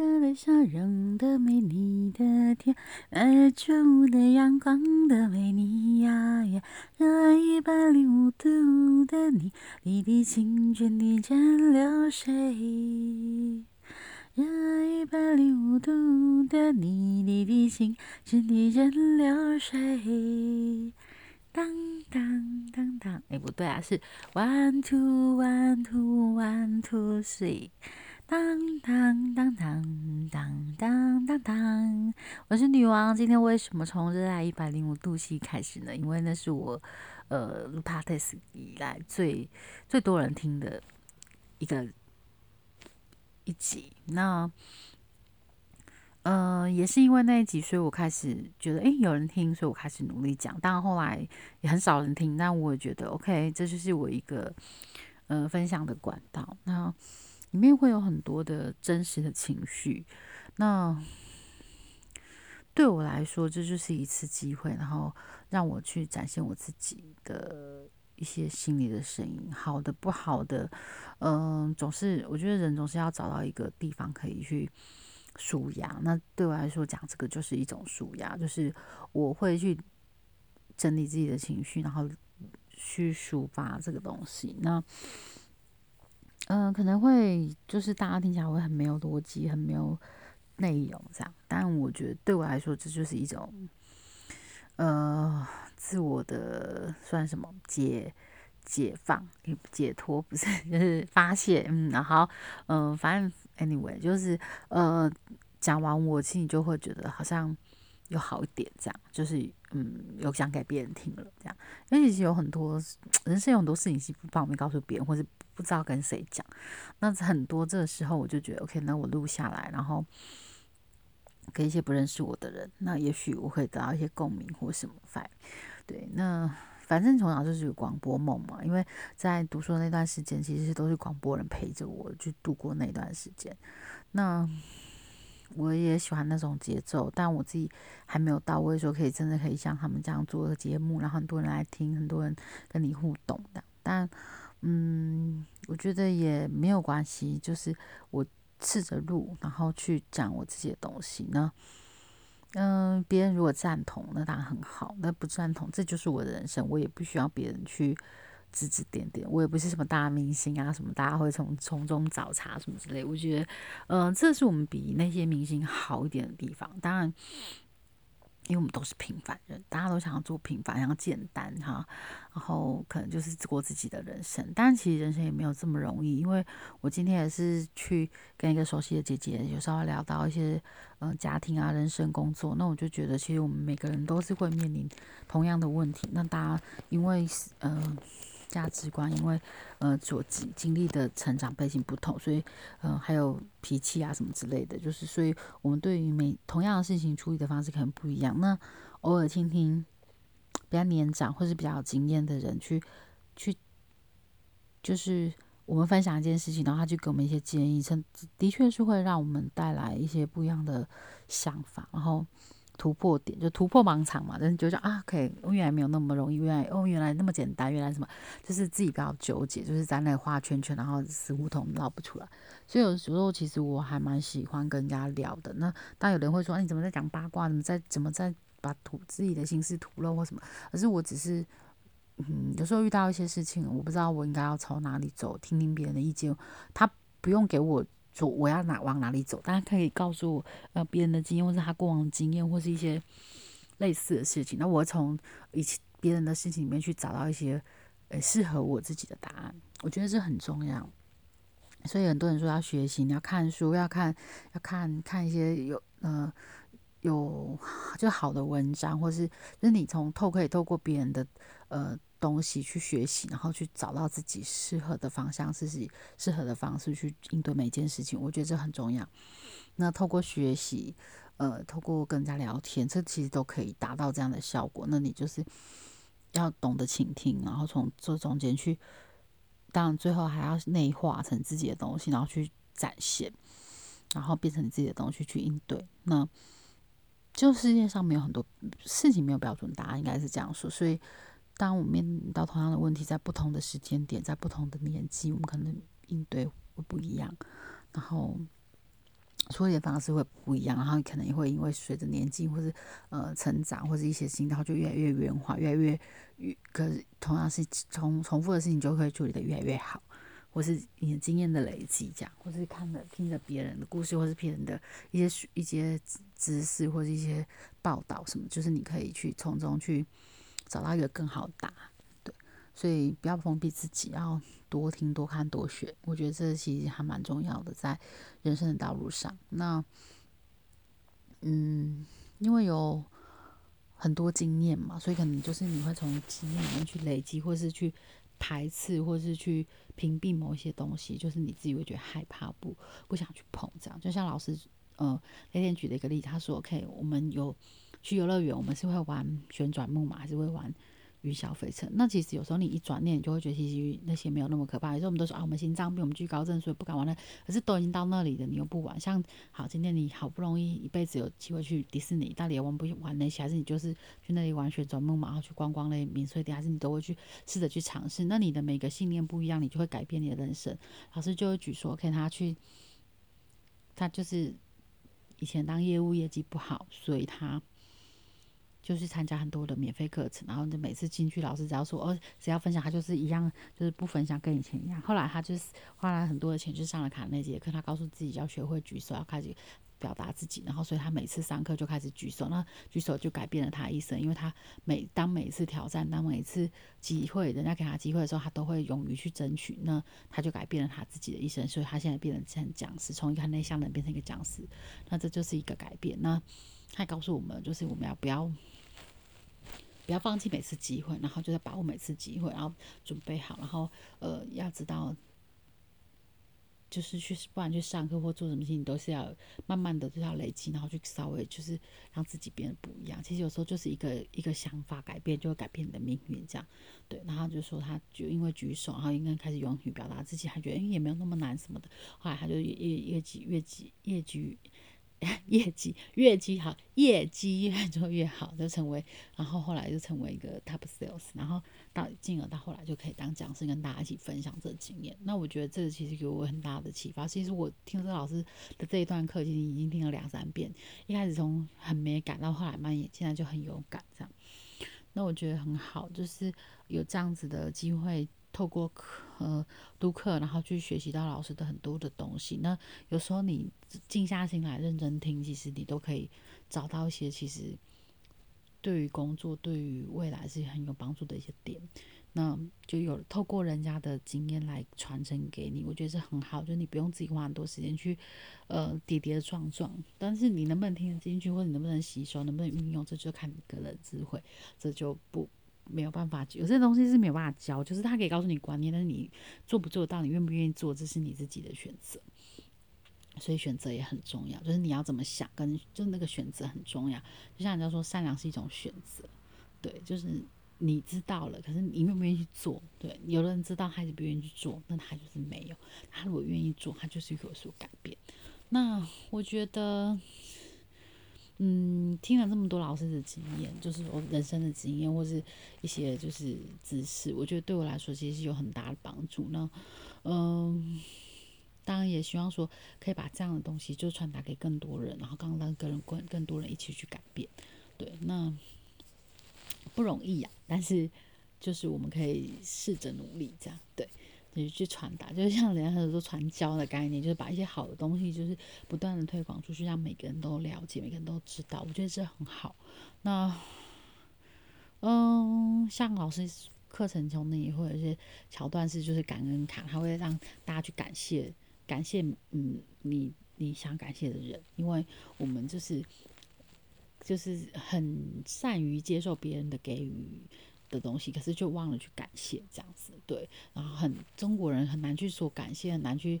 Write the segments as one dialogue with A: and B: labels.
A: 的微笑容的美，你的甜，日出的阳光的美，你呀呀，热爱一百零五度的你，滴滴清泉的蒸馏水。热爱一百零五度的你，滴滴清泉的蒸馏水。当当当当，哎，不对啊，是 one two one two one two three。当当当当当当当当，我是女王。今天为什么从热爱一百零五度 C 开始呢？因为那是我呃录 podcast 以来最最多人听的一个一集。那呃也是因为那一集，所以我开始觉得诶有人听，所以我开始努力讲。当然后来也很少人听，但我也觉得 OK，这就是我一个呃分享的管道。那里面会有很多的真实的情绪，那对我来说，这就是一次机会，然后让我去展现我自己的一些心里的声音，好的不好的，嗯，总是我觉得人总是要找到一个地方可以去舒压。那对我来说，讲这个就是一种舒压，就是我会去整理自己的情绪，然后去抒发这个东西。那。嗯，可能会就是大家听起来会很没有逻辑，很没有内容这样。但我觉得对我来说，这就是一种呃自我的算什么解解放、解脱，不是 就是发泄。嗯，然后嗯，反正 anyway 就是呃讲完，我心里就会觉得好像有好一点这样，就是嗯有讲给别人听了这样。因为其实有很多 人生有很多事情是不方便告诉别人，或者。不知道跟谁讲，那很多这个时候我就觉得 OK，那我录下来，然后给一些不认识我的人，那也许我会得到一些共鸣或什么。反对，那反正从小就是有广播梦嘛，因为在读书的那段时间，其实都是广播人陪着我去度过那段时间。那我也喜欢那种节奏，但我自己还没有到位，说可以真的可以像他们这样做个节目，然后很多人来听，很多人跟你互动的，但。嗯，我觉得也没有关系，就是我试着录，然后去讲我自己的东西呢。嗯，别人如果赞同，那当然很好；那不赞同，这就是我的人生，我也不需要别人去指指点点。我也不是什么大明星啊，什么大家会从从中找茬什么之类。我觉得，嗯，这是我们比那些明星好一点的地方。当然。因为我们都是平凡人，大家都想要做平凡，要简单哈，然后可能就是过自己的人生。但其实人生也没有这么容易，因为我今天也是去跟一个熟悉的姐姐，有稍微聊到一些嗯家庭啊、人生、工作，那我就觉得其实我们每个人都是会面临同样的问题。那大家因为嗯。价值观，因为呃所经经历的成长背景不同，所以嗯还有脾气啊什么之类的，就是所以我们对于每同样的事情处理的方式可能不一样。那偶尔听听比较年长或是比较有经验的人去去，就是我们分享一件事情，然后他就给我们一些建议，真的确是会让我们带来一些不一样的想法，然后。突破点就突破盲场嘛，但是就说啊，可以，原来没有那么容易，原来哦，原来那么简单，原来什么，就是自己不要纠结，就是在那画圈圈，然后死胡同绕不出来。所以有时候其实我还蛮喜欢跟人家聊的。那当有人会说，你怎么在讲八卦？怎么在怎么在把吐自己的心事吐露或什么？可是我只是，嗯，有时候遇到一些事情，我不知道我应该要朝哪里走，听听别人的意见，他不用给我。走我要哪往哪里走，大家可以告诉我，呃，别人的经验，或是他过往经验，或是一些类似的事情。那我从以前别人的事情里面去找到一些，呃，适合我自己的答案。我觉得这很重要。所以很多人说要学习，你要看书，要看，要看看一些有，呃，有 就好的文章，或是就是你从透可以透过别人的，呃。东西去学习，然后去找到自己适合的方向，自己适合的方式去应对每一件事情。我觉得这很重要。那透过学习，呃，透过跟人家聊天，这其实都可以达到这样的效果。那你就是要懂得倾听，然后从这中间去，当然最后还要内化成自己的东西，然后去展现，然后变成你自己的东西去应对。那就世界上没有很多事情没有标准答案，应该是这样说。所以。当我们面临到同样的问题，在不同的时间点，在不同的年纪，我们可能应对会不一样。然后，处理的方式会不一样，然后可能也会因为随着年纪或者呃成长或者一些心态，就越来越圆滑，越来越越，可是同样是重重复的事情就可以处理的越来越好，或是你的经验的累积，这样，或是看了听着别人的故事，或是别人的一些一些知识或者一些报道什么，就是你可以去从中去找到一个更好的答案，对，所以不要封闭自己，要。多听多看多学，我觉得这其实还蛮重要的，在人生的道路上。那，嗯，因为有很多经验嘛，所以可能就是你会从经验里面去累积，或是去排斥，或是去屏蔽某一些东西，就是你自己会觉得害怕，不不想去碰。这样，就像老师呃那天举的一个例子，他说：“OK，我们有去游乐园，我们是会玩旋转木马，还是会玩？”云霄飞车，那其实有时候你一转念，你就会觉得其实那些没有那么可怕。有时候我们都说啊，我们心脏病，我们惧高症，所以不敢玩了。可是都已经到那里了，你又不玩。像好，今天你好不容易一辈子有机会去迪士尼，到底玩不玩那些？还是你就是去那里玩旋转木马，然后去观光那免税店，还是你都会去试着去尝试？那你的每个信念不一样，你就会改变你的人生。老师就会举说，看他去，他就是以前当业务业绩不好，所以他。就是参加很多的免费课程，然后就每次进去，老师只要说哦，只要分享，他就是一样，就是不分享，跟以前一样。后来他就是花了很多的钱去上了卡那节课，他告诉自己要学会举手，要开始表达自己，然后所以他每次上课就开始举手，那举手就改变了他一生，因为他每当每次挑战，当每次机会，人家给他机会的时候，他都会勇于去争取，那他就改变了他自己的一生，所以他现在变成讲师，从一个内向的人变成一个讲师，那这就是一个改变。那他告诉我们，就是我们要不要不要放弃每次机会，然后就是把握每次机会，然后准备好，然后呃，要知道，就是去不管去上课或做什么事情，都是要慢慢的就要累积，然后去稍微就是让自己变得不一样。其实有时候就是一个一个想法改变，就会改变你的命运，这样对。然后就说他就因为举手，然后应该开始勇于表达自己，他觉得也没有那么难什么的。后来他就越越级越级越级。业绩越积好，业绩越做越好，就成为，然后后来就成为一个 top sales，然后到进而到后来就可以当讲师，跟大家一起分享这经验。那我觉得这个其实给我很大的启发。其实我听这老师的这一段课，其实已经听了两三遍，一开始从很没感，到后来慢也，现在就很有感这样。那我觉得很好，就是有这样子的机会。透过课呃读课，然后去学习到老师的很多的东西。那有时候你静下心来认真听，其实你都可以找到一些其实对于工作、对于未来是很有帮助的一些点。那就有透过人家的经验来传承给你，我觉得是很好。就你不用自己花很多时间去呃跌跌撞撞，但是你能不能听得进去，或者你能不能吸收，能不能运用，这就看你个人智慧，这就不。没有办法，有些东西是没有办法教，就是他可以告诉你观念，但是你做不做到，你愿不愿意做，这是你自己的选择。所以选择也很重要，就是你要怎么想，跟就那个选择很重要。就像人家说，善良是一种选择，对，就是你知道了，可是你愿不愿意去做？对，有的人知道，他是不愿意去做，那他就是没有；他如果愿意做，他就是有所改变。那我觉得。嗯，听了这么多老师的经验，就是我人生的经验，或是一些就是知识，我觉得对我来说其实是有很大的帮助。那，嗯，当然也希望说可以把这样的东西就传达给更多人，然后刚让更人更更多人一起去改变。对，那不容易呀，但是就是我们可以试着努力，这样对。你去传达，就是像人家很多传教的概念，就是把一些好的东西，就是不断的推广出去，让每个人都了解，每个人都知道。我觉得这很好。那，嗯，像老师课程中呢，也会有一些桥段是就是感恩卡，他会让大家去感谢，感谢嗯你你想感谢的人，因为我们就是就是很善于接受别人的给予。的东西，可是就忘了去感谢这样子，对，然后很中国人很难去说感谢，很难去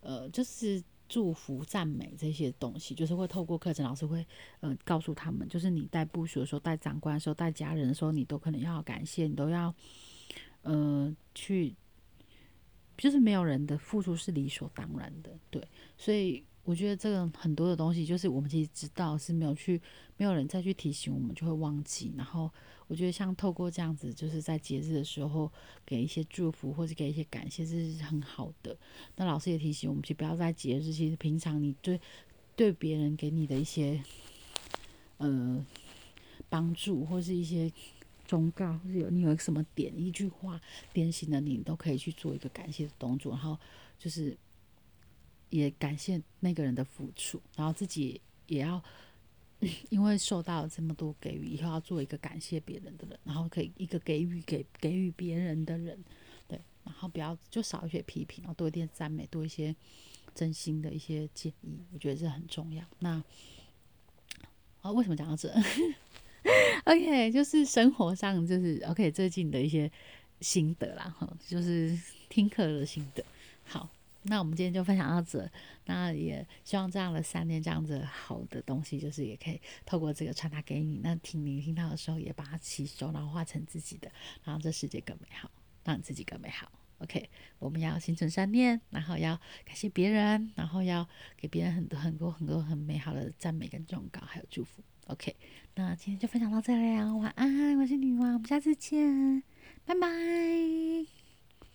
A: 呃，就是祝福、赞美这些东西，就是会透过课程，老师会呃告诉他们，就是你带部署的时候、带长官的时候、带家人的时候，你都可能要感谢，你都要呃去，就是没有人的付出是理所当然的，对，所以。我觉得这个很多的东西，就是我们其实知道是没有去，没有人再去提醒我们，就会忘记。然后我觉得像透过这样子，就是在节日的时候给一些祝福或者给一些感谢，这是很好的。那老师也提醒我们，就不要在节日，其实平常你对对别人给你的一些呃帮助，或是一些忠告，或是有你有什么点一句话点醒了你，都可以去做一个感谢的动作，然后就是也感谢那个人的付出，然后自己也要 因为受到这么多给予，以后要做一个感谢别人的人，然后可以一个给予给给予别人的人，对，然后不要就少一些批评，然后多一点赞美，多一些。真心的一些建议，我觉得这很重要。那啊，为什么讲到这？OK，就是生活上就是 OK 最近的一些心得啦，哈，就是听课的心得。好，那我们今天就分享到这。那也希望这样的三念这样子好的东西，就是也可以透过这个传达给你。那听你听到的时候，也把它吸收，然后化成自己的，让这世界更美好，让你自己更美好。OK，我们要心存善念，然后要感谢别人，然后要给别人很多很多很多很美好的赞美跟忠告，还有祝福。OK，那今天就分享到这里啊，晚安，我是女王，我们下次见，拜拜。